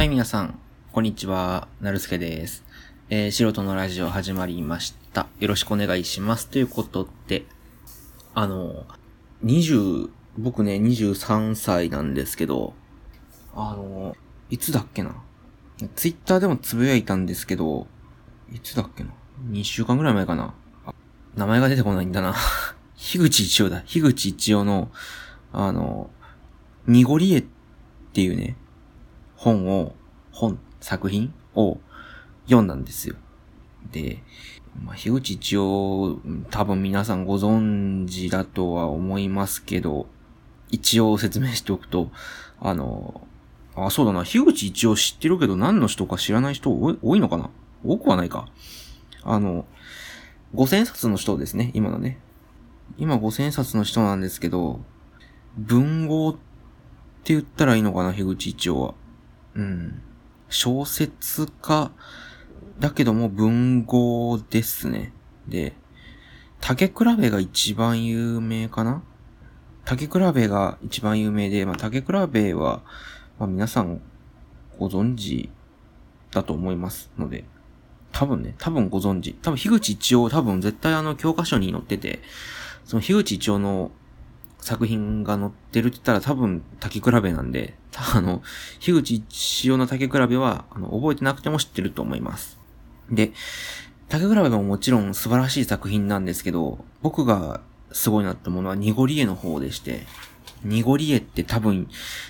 はい、皆さん、こんにちは。なるすけです。えー、素人のラジオ始まりました。よろしくお願いします。ということで、あの、20、僕ね、23歳なんですけど、あの、いつだっけな？ツイッターでもつぶやいたんですけど、いつだっけな？2週間ぐらい前かな？名前が出てこないんだな。樋口一葉だ。樋口一葉の、あの、濁り絵っていうね、本を、本、作品を読んだんですよ。で、まあ、樋口一葉、多分皆さんご存知だとは思いますけど、一応説明しておくと、あの、あ、そうだな、樋口一葉知ってるけど何の人か知らない人多いのかな？多くはないか。あの、五千冊の人ですね、今のね。今五千冊の人なんですけど、文豪って言ったらいいのかな、樋口一葉は。うん。小説家だけども文豪ですね。で、竹比べが一番有名かな？竹比べが一番有名で、まあ、竹比べは、まあ、皆さんご存知だと思いますので、多分ね、多分ご存知。多分、樋口一葉多分絶対あの教科書に載ってて、その樋口一葉の作品が載ってるって言ったら多分竹比べなんで、あの、樋口一葉の竹比べは、あの、覚えてなくても知ってると思います。で、竹比べももちろん素晴らしい作品なんですけど、僕がすごいなって思うのは濁り絵の方でして、濁り絵って多分、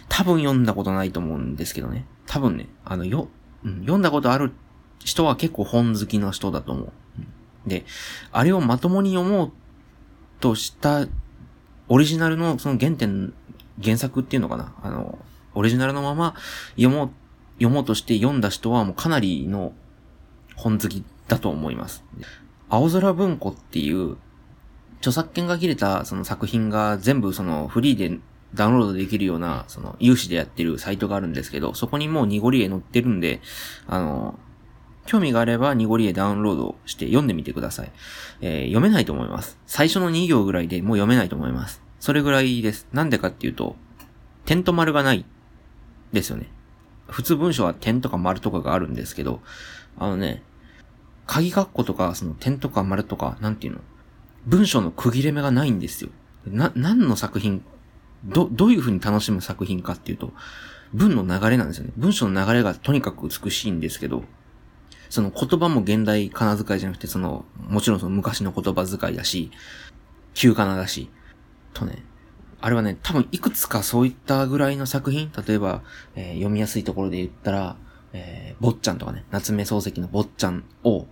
多分読んだことないと思うんですけどね。多分ね、あの、よ、うん、読んだことある人は結構本好きの人だと思う。で、あれをまともに読もうとしたオリジナルのその原点、原作っていうのかな？あの、オリジナルのまま読もう、読もうとして読んだ人はもうかなりの本好きだと思います。青空文庫っていう著作権が切れたその作品が全部そのフリーでダウンロードできるようなその有志でやってるサイトがあるんですけど、そこにもう濁り絵載ってるんで、あの、興味があれば濁り絵ダウンロードして読んでみてください。えー読めないと思います。最初の2行ぐらいでもう読めないと思います。それぐらいです。なんでかっていうと、点と丸がない。ですよね。普通文章は点とか丸とかがあるんですけど、あのね、鍵括弧とか、その点とか丸とか、なんていうの？文章の区切れ目がないんですよ。な、何の作品、ど、どういう風に楽しむ作品かっていうと、文の流れなんですよね。文章の流れがとにかく美しいんですけど、その言葉も現代仮名遣いじゃなくて、その、もちろんその昔の言葉遣いだし、旧仮名だし、とね、あれはね、多分いくつかそういったぐらいの作品、例えば、えー読みやすいところで言ったら、えー坊ちゃんとかね、夏目漱石の坊ちゃんを、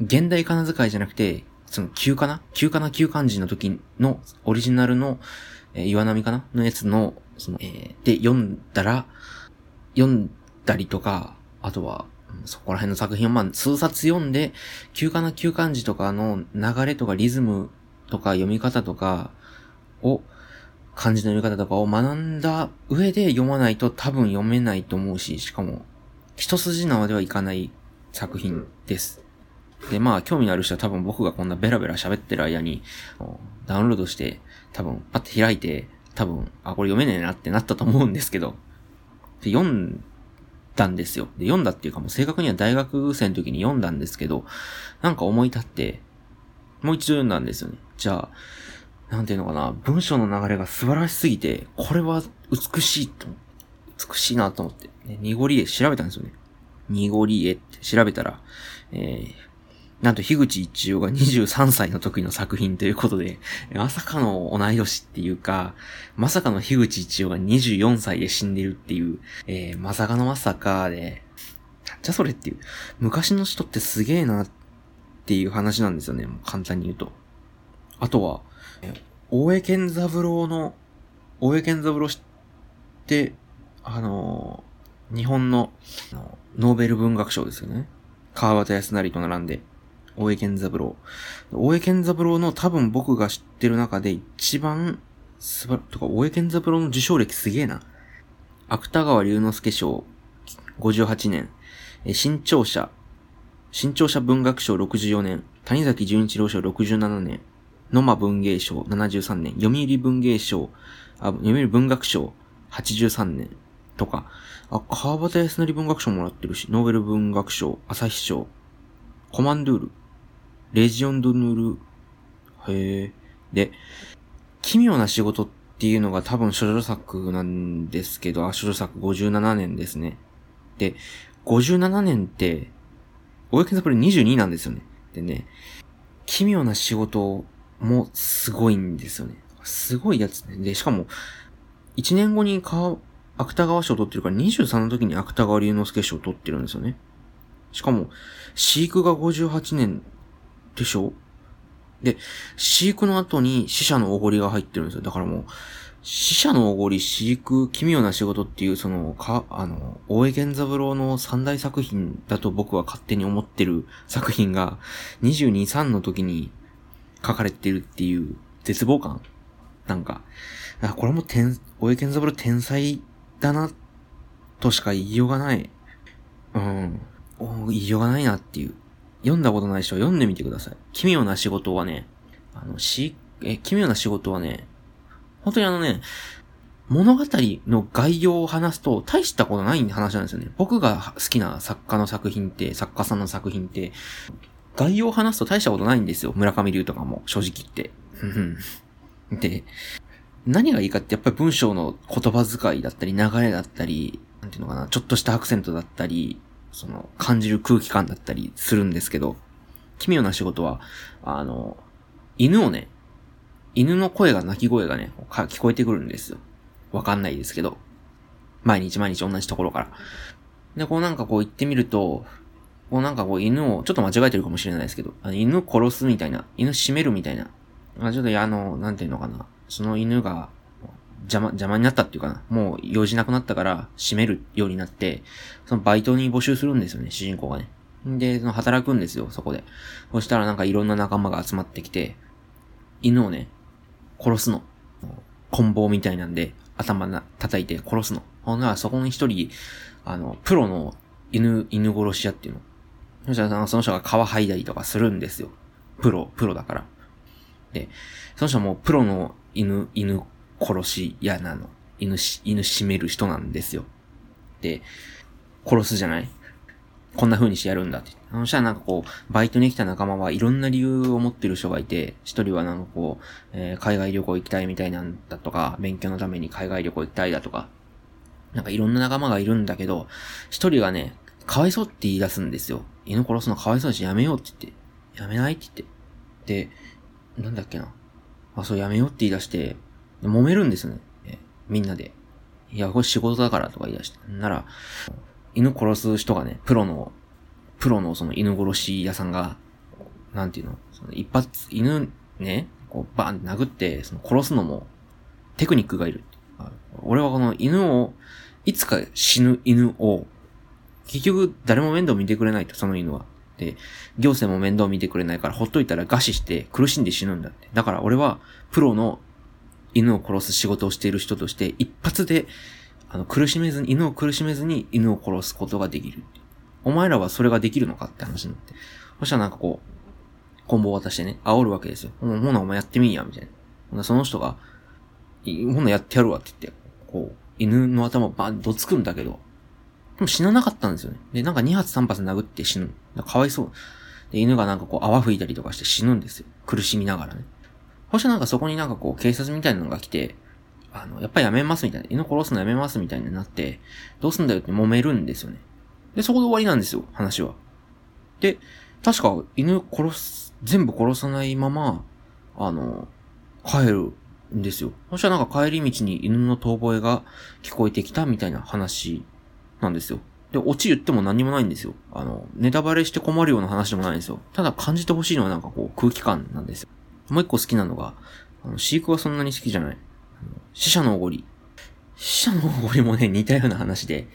現代仮名遣いじゃなくて、その旧仮名旧仮名旧漢字の時のオリジナルの、えー岩波かなのやつの、その、えーで読んだら、読んだりとか、あとは、そこら辺の作品をまあ数冊読んで、旧仮名旧漢字とかの流れとかリズムとか読み方とかを、漢字の読み方とかを学んだ上で読まないと多分読めないと思うし、しかも、一筋縄ではいかない作品です。で、まあ、興味のある人は多分僕がこんなベラベラ喋ってる間に、ダウンロードして、多分パッて開いて、多分、あ、これ読めねえなってなったと思うんですけど、で読んたんですよ。で、読んだっていうかもう正確には大学生の時に読んだんですけど、なんか思い立って、もう一度読んだんですよね。じゃあ、なんていうのかな、文章の流れが素晴らしすぎて、これは美しいと、美しいなと思って、ね、濁り絵調べたんですよね。濁り絵って調べたら、えー、なんと、樋口一葉が23歳の時の作品ということで、まさかの同い年っていうか、まさかの樋口一葉が24歳で死んでるっていう、えー、まさかのまさかで、じゃそれっていう、昔の人ってすげえなっていう話なんですよね、簡単に言うと。あとは、大江健三郎の、大江健三郎って、あのー日本のノーベル文学賞ですよね。川端康成と並んで、大江健三郎。大江健三郎の多分僕が知ってる中で一番素晴ら、とか、大江健三郎の受賞歴すげえな。芥川龍之介賞、58年。え新潮社、新潮社文学賞64年。谷崎潤一郎賞67年。野間文芸賞73年。読売文芸賞、あ、読売文学賞83年。とか、あ、川端康成文学賞もらってるし、ノーベル文学賞、朝日賞、コマンドゥール、レジオンドヌル、へえ。で、奇妙な仕事っていうのが多分少女作なんですけど、あ、少女作57年ですね。で、57年って、大江健三郎22なんですよね。でね、奇妙な仕事もすごいんですよね。すごいやつね。で、しかも、1年後に、芥川賞を取ってるから23の時に芥川龍之介賞を取ってるんですよね。しかも、飼育が58年でしょ？で、飼育の後に死者のおごりが入ってるんですよ。だからもう、死者のおごり、飼育、奇妙な仕事っていう、その、か、あの、大江源三郎の三大作品だと僕は勝手に思ってる作品が、22、3の時に書かれてるっていう絶望感なんか、これも天、大江健三郎天才だな、としか言いようがない。うん。言いようがないなっていう。読んだことない人は読んでみてください。奇妙な仕事はね、あの、し、え、奇妙な仕事はね、本当にあのね、物語の概要を話すと大したことない話なんですよね。僕が好きな作家の作品って、作家さんの作品って、概要を話すと大したことないんですよ。村上龍とかも、正直言って。で、何がいいかってやっぱり文章の言葉遣いだったり、流れだったり、なんていうのかな、ちょっとしたアクセントだったり、その、感じる空気感だったりするんですけど、奇妙な仕事は、あの、犬をね、犬の声が鳴き声がね、聞こえてくるんですよ。わかんないですけど。毎日毎日同じところから。で、こうなんかこう言ってみると、こうなんかこう犬を、ちょっと間違えてるかもしれないですけど、あの犬殺すみたいな、犬締めるみたいな。あちょっとあの、なんていうのかな。その犬が邪魔、邪魔になったっていうかな。もう用事なくなったから閉めるようになって、そのバイトに募集するんですよね、主人公がね。で、その働くんですよ、そこで。そしたらなんかいろんな仲間が集まってきて、犬をね、殺すの。棍棒みたいなんで、頭な、叩いて殺すの。ほんならそこに一人、あの、プロの犬、犬殺し屋っていうの。そしたらその人が皮剥いだりとかするんですよ。プロ、プロだから。で、その人はもうプロの犬、犬殺し屋なの。犬し、犬締める人なんですよ。で、殺すじゃない？こんな風にしてやるんだって。そしたらなんかこう、バイトに来た仲間はいろんな理由を持ってる人がいて、一人はなんかこう、えー、海外旅行行きたいみたいなんだとか、勉強のために海外旅行行きたいだとか、なんかいろんな仲間がいるんだけど、一人がね、かわいそうって言い出すんですよ。犬殺すのかわいそうだしやめようって言って、やめないって言って。で、なんだっけな。あ、そうやめようって言い出して、揉めるんですよね。みんなで。いや、これ仕事だからとか言い出して。なら、犬殺す人がね、プロの、プロのその犬殺し屋さんが、なんていうの？その一発、犬ね、こうバーン殴って、その殺すのもテクニックがいる。俺はこの犬を、いつか死ぬ犬を、結局誰も面倒見てくれないと、その犬は。で、行政も面倒見てくれないからほっといたら餓死して苦しんで死ぬんだって。だから俺はプロの犬を殺す仕事をしている人として、一発で、あの、苦しめずに、犬を苦しめずに犬を殺すことができる。お前らはそれができるのかって話になって。そしたらなんかこう、棍棒渡してね、煽るわけですよ。ほな、お前やってみんや、みたいな。ほな、その人が、ほな、やってやるわって言って、こう、犬の頭バンとつくんだけど、でも死ななかったんですよね。で、なんか2発3発殴って死ぬ。かわいそう。で、犬がなんかこう泡吹いたりとかして死ぬんですよ。苦しみながらね。そしてなんかそこになんかこう警察みたいなのが来て、あの、やっぱりやめますみたいな、犬殺すのやめますみたいになって、どうすんだよって揉めるんですよね。で、そこで終わりなんですよ、話は。で、確か犬殺す、全部殺さないまま、あの、帰るんですよ。そしたらなんか帰り道に犬の遠吠えが聞こえてきたみたいな話なんですよ。で、オチ言っても何もないんですよ。あの、ネタバレして困るような話でもないんですよ。ただ感じてほしいのはなんかこう空気感なんですよ。もう一個好きなのが、あの、飼育はそんなに好きじゃない。死者のおごり。死者のおごりもね、似たような話で、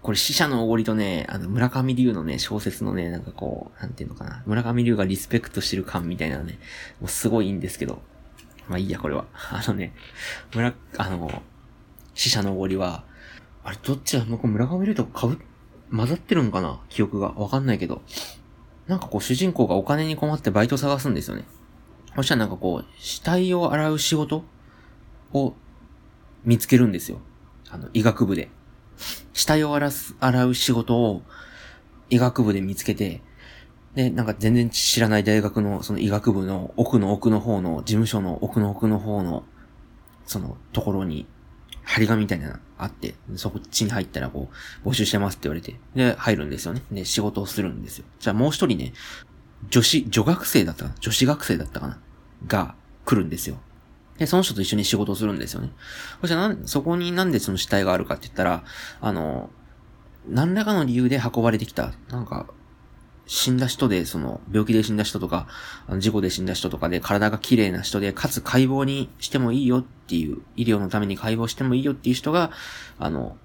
これ死者のおごりとね、あの、村上龍のね、小説のね、なんかこう、なんていうのかな。村上龍がリスペクトしてる感みたいなね、もうすごいいいんですけど。まあいいや、これは。あのね、村、あの、死者のおごりは、あれ、どっちだ？僕村上龍とかぶ、混ざってるんかな？記憶が。わかんないけど。なんかこう主人公がお金に困ってバイト探すんですよね。そしたらなんかこう、死体を洗う仕事を見つけるんですよ。あの、医学部で。死体を洗す洗う仕事を医学部で見つけて、で、なんか全然知らない大学のその医学部の奥の奥の方の、事務所の奥の奥の方の、そのところに、張り紙みたいなのあって、そこっちに入ったらこう、募集してますって言われて、で、入るんですよね。で、仕事をするんですよ。じゃあもう一人ね、女子、女学生だったかな？女子学生だったかな？が来るんですよ。で、その人と一緒に仕事をするんですよね。そしたら、そこになんでその死体があるかって言ったら、あの、何らかの理由で運ばれてきた、なんか、死んだ人で、その、病気で死んだ人とか、あの事故で死んだ人とかで、体が綺麗な人で、かつ解剖にしてもいいよっていう、医療のために解剖してもいいよっていう人が、あの、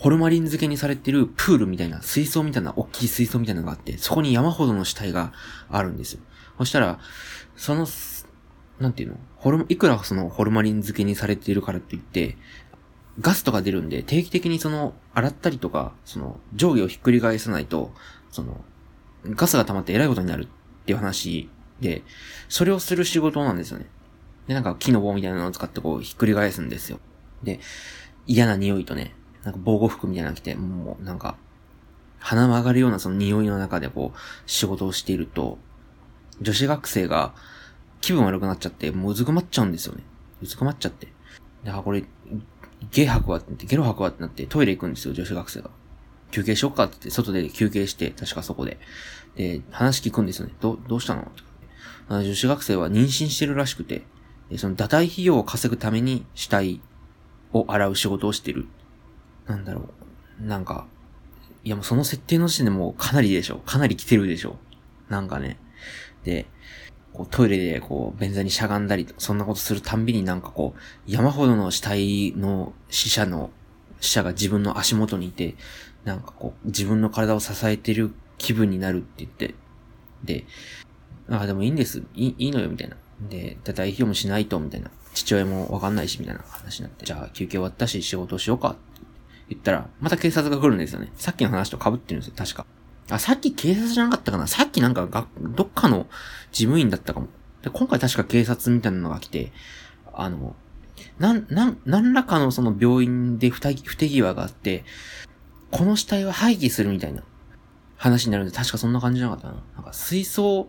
ホルマリン漬けにされてるプールみたいな、水槽みたいな、大きい水槽みたいなのがあって、そこに山ほどの死体があるんですよ。そしたら、その、なんていうの？ホル、いくらそのホルマリン漬けにされているからって言って、ガスとか出るんで、定期的にその、洗ったりとか、その、上下をひっくり返さないと、その、ガスが溜まって偉いことになるっていう話で、それをする仕事なんですよね。で、なんか木の棒みたいなのを使ってこう、ひっくり返すんですよ。で、嫌な匂いとね、なんか防護服みたいなの着て、もうなんか、鼻曲がるようなその匂いの中でこう、仕事をしていると、女子学生が気分悪くなっちゃって、もううずくまっちゃうんですよね。うずくまっちゃって。で、あ、これ、ゲ吐くわってなって、ゲロ吐くわってなってトイレ行くんですよ、女子学生が。休憩しよっかって言って、外で休憩して、確かそこで。で、話聞くんですよね。ど、どうしたの？女子学生は妊娠してるらしくて、その堕胎費用を稼ぐために死体を洗う仕事をしてる。なんだろう。なんか、いやもうその設定の時点でもうかなりでしょ。かなり来てるでしょ。なんかね。で、こうトイレでこう便座にしゃがんだり、そんなことするたんびになんかこう、山ほどの死体の死者の、死者が自分の足元にいて、なんかこう、自分の体を支えてる気分になるって言って、で、ああ、でもいいんです。いい、いいのよ、みたいな。で、だ代表もしないと、みたいな。父親もわかんないし、みたいな話になって、じゃあ休憩終わったし仕事しようか言ったら、また警察が来るんですよね。さっきの話と被ってるんですよ、確か。あ、さっき警察じゃなかったかなさっきなんかが、どっかの事務員だったかも。で、今回確か警察みたいなのが来て、あの、なん、なん、何らかのその病院で不手際があって、この死体は廃棄するみたいな話になるんで、確かそんな感じじゃなかったな。なんか水槽、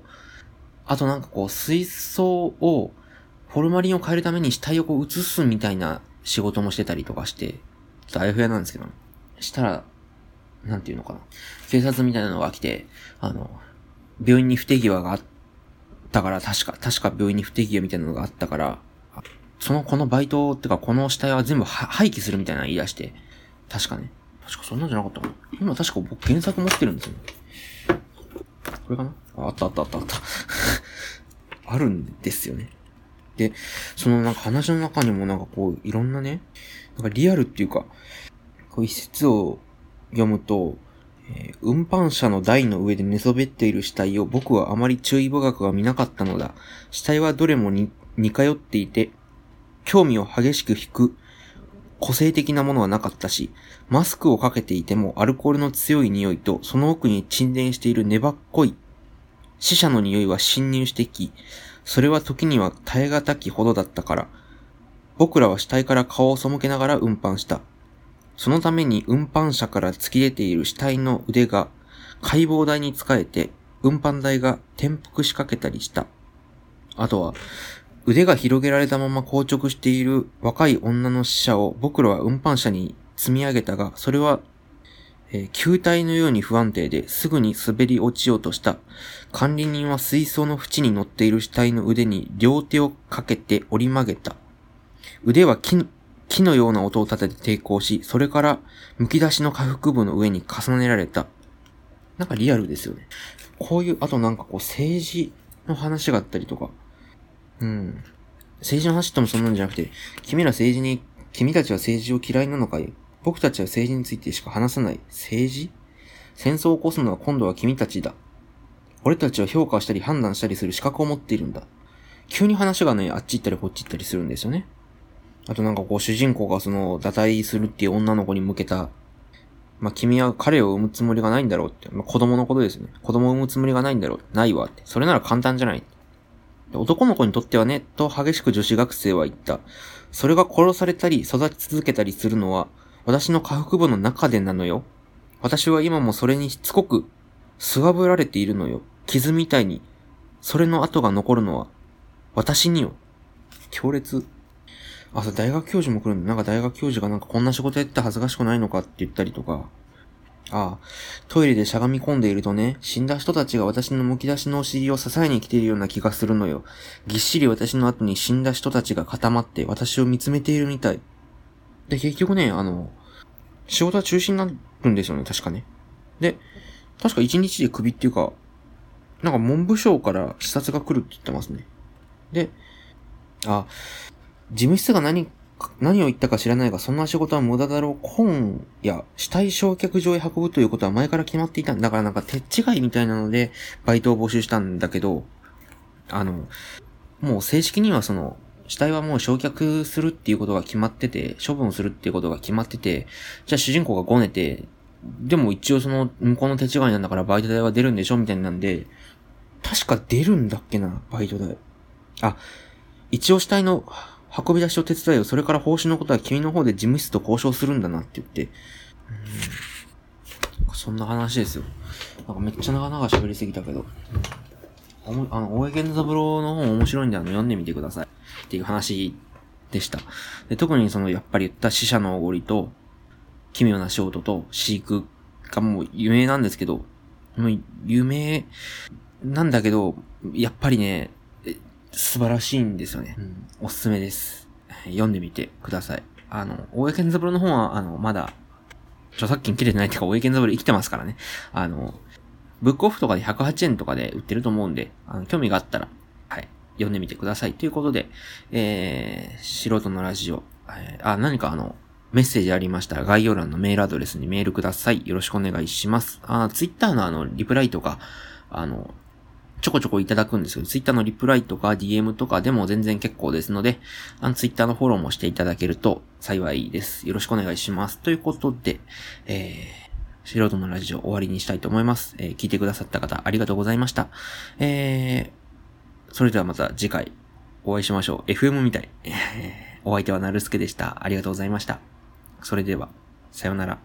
あとなんかこう水槽を、フォルマリンを変えるために死体をこう移すみたいな仕事もしてたりとかして、ちょっとあやふやなんですけど、したら、なんていうのかな。警察みたいなのが来て、あの、病院に不手際があったから、確か、確か病院に不手際みたいなのがあったから、その、このバイトってか、この死体は全部廃棄するみたいなの言い出して、確かね。確かそんなんじゃなかったかな。今確か僕原作持ってるんですよ。これかな？あったあったあったあった。あるんですよね。で、そのなんか話の中にもなんかこう、いろんなね、なんかリアルっていうか、こう一節を読むと、えー、運搬車の台の上で寝そべっている死体を僕はあまり注意深くは見なかったのだ。死体はどれもに似通っていて、興味を激しく引く個性的なものはなかったし、マスクをかけていてもアルコールの強い匂いとその奥に沈殿している粘っこい死者の匂いは侵入してき、それは時には耐え難きほどだったから、僕らは死体から顔を背けながら運搬した。そのために運搬車から突き出ている死体の腕が解剖台に使えて、運搬台が転覆しかけたりした。あとは、腕が広げられたまま硬直している若い女の死者を僕らは運搬車に積み上げたが、それは、えー、球体のように不安定ですぐに滑り落ちようとした。管理人は水槽の縁に乗っている死体の腕に両手をかけて折り曲げた。腕は木木のような音を立てて抵抗し、それから剥き出しの下腹部の上に重ねられた。なんかリアルですよね。こういう、あとなんかこう政治の話があったりとか、うん。政治の話ってもそんなんじゃなくて、君ら政治に、君たちは政治を嫌いなのかい僕たちは政治についてしか話さない。政治？戦争を起こすのは今度は君たちだ。俺たちは評価したり判断したりする資格を持っているんだ。急に話がね、あっち行ったりこっち行ったりするんですよね。あとなんかこう主人公がその、堕胎するっていう女の子に向けた、まあ、君は彼を産むつもりがないんだろうって。まあ、子供のことですね。子供を産むつもりがないんだろう。ないわって。それなら簡単じゃない。男の子にとってはね、と激しく女子学生は言った。それが殺されたり育ち続けたりするのは、私の下腹部の中でなのよ。私は今もそれにしつこく、すわぶられているのよ。傷みたいに。それの跡が残るのは、私によ。強烈。あ、そう、大学教授も来るんだ。なんか大学教授がなんかこんな仕事やって恥ずかしくないのかって言ったりとか。ああ、トイレでしゃがみ込んでいるとね、死んだ人たちが私の剥き出しのお尻を支えに来ているような気がするのよ。ぎっしり私の後に死んだ人たちが固まって私を見つめているみたい。で、結局ね、あの、仕事は中止になるんですよね、確かね。で、確か一日で首っていうか、なんか文部省から視察が来るって言ってますね。で、あ、事務室が何何を言ったか知らないが、そんな仕事は無駄だろう。本や死体焼却場へ運ぶということは前から決まっていたん。だからなんか手違いみたいなので、バイトを募集したんだけど、あの、もう正式にはその、死体はもう焼却するっていうことが決まってて、処分するっていうことが決まってて、じゃあ主人公がごねて、でも一応その、向こうの手違いなんだからバイト代は出るんでしょみたいなんで、確か出るんだっけな、バイト代。あ、一応死体の運び出しを手伝いよ。それから報酬のことは君の方で事務室と交渉するんだなって言って。うん。そんな話ですよ。なんかめっちゃ長々喋りすぎたけど。あの、大江健三郎の本面白いんで、あの、読んでみてください。っていう話でした。で、特にその、やっぱり言った死者のおごりと、奇妙な仕事と飼育がもう有名なんですけど、もう有名なんだけど、やっぱりね、素晴らしいんですよね。うん、おすすめです。読んでみてください。あの、大江健三郎の本は、あの、まだ、著作権切れてないっていうか、大江健三郎生きてますからね。あの、ブックオフとかで108円とかで売ってると思うんで、あの、興味があったら、はい、読んでみてください。ということで、えー、素人のラジオ、えー、あ、何かあの、メッセージありましたら概要欄のメールアドレスにメールください。よろしくお願いします。あ、ツイッターのあの、リプライとか、あの、ちょこちょこいただくんですけど、ツイッターのリプライとか DM とかでも全然結構ですので、あのツイッターのフォローもしていただけると幸いです。よろしくお願いします。ということで、えー、素人のラジオ終わりにしたいと思います。えー、聞いてくださった方ありがとうございました。えー、それではまた次回お会いしましょう。FM みたい。お相手はなるすけでした。ありがとうございました。それでは、さようなら。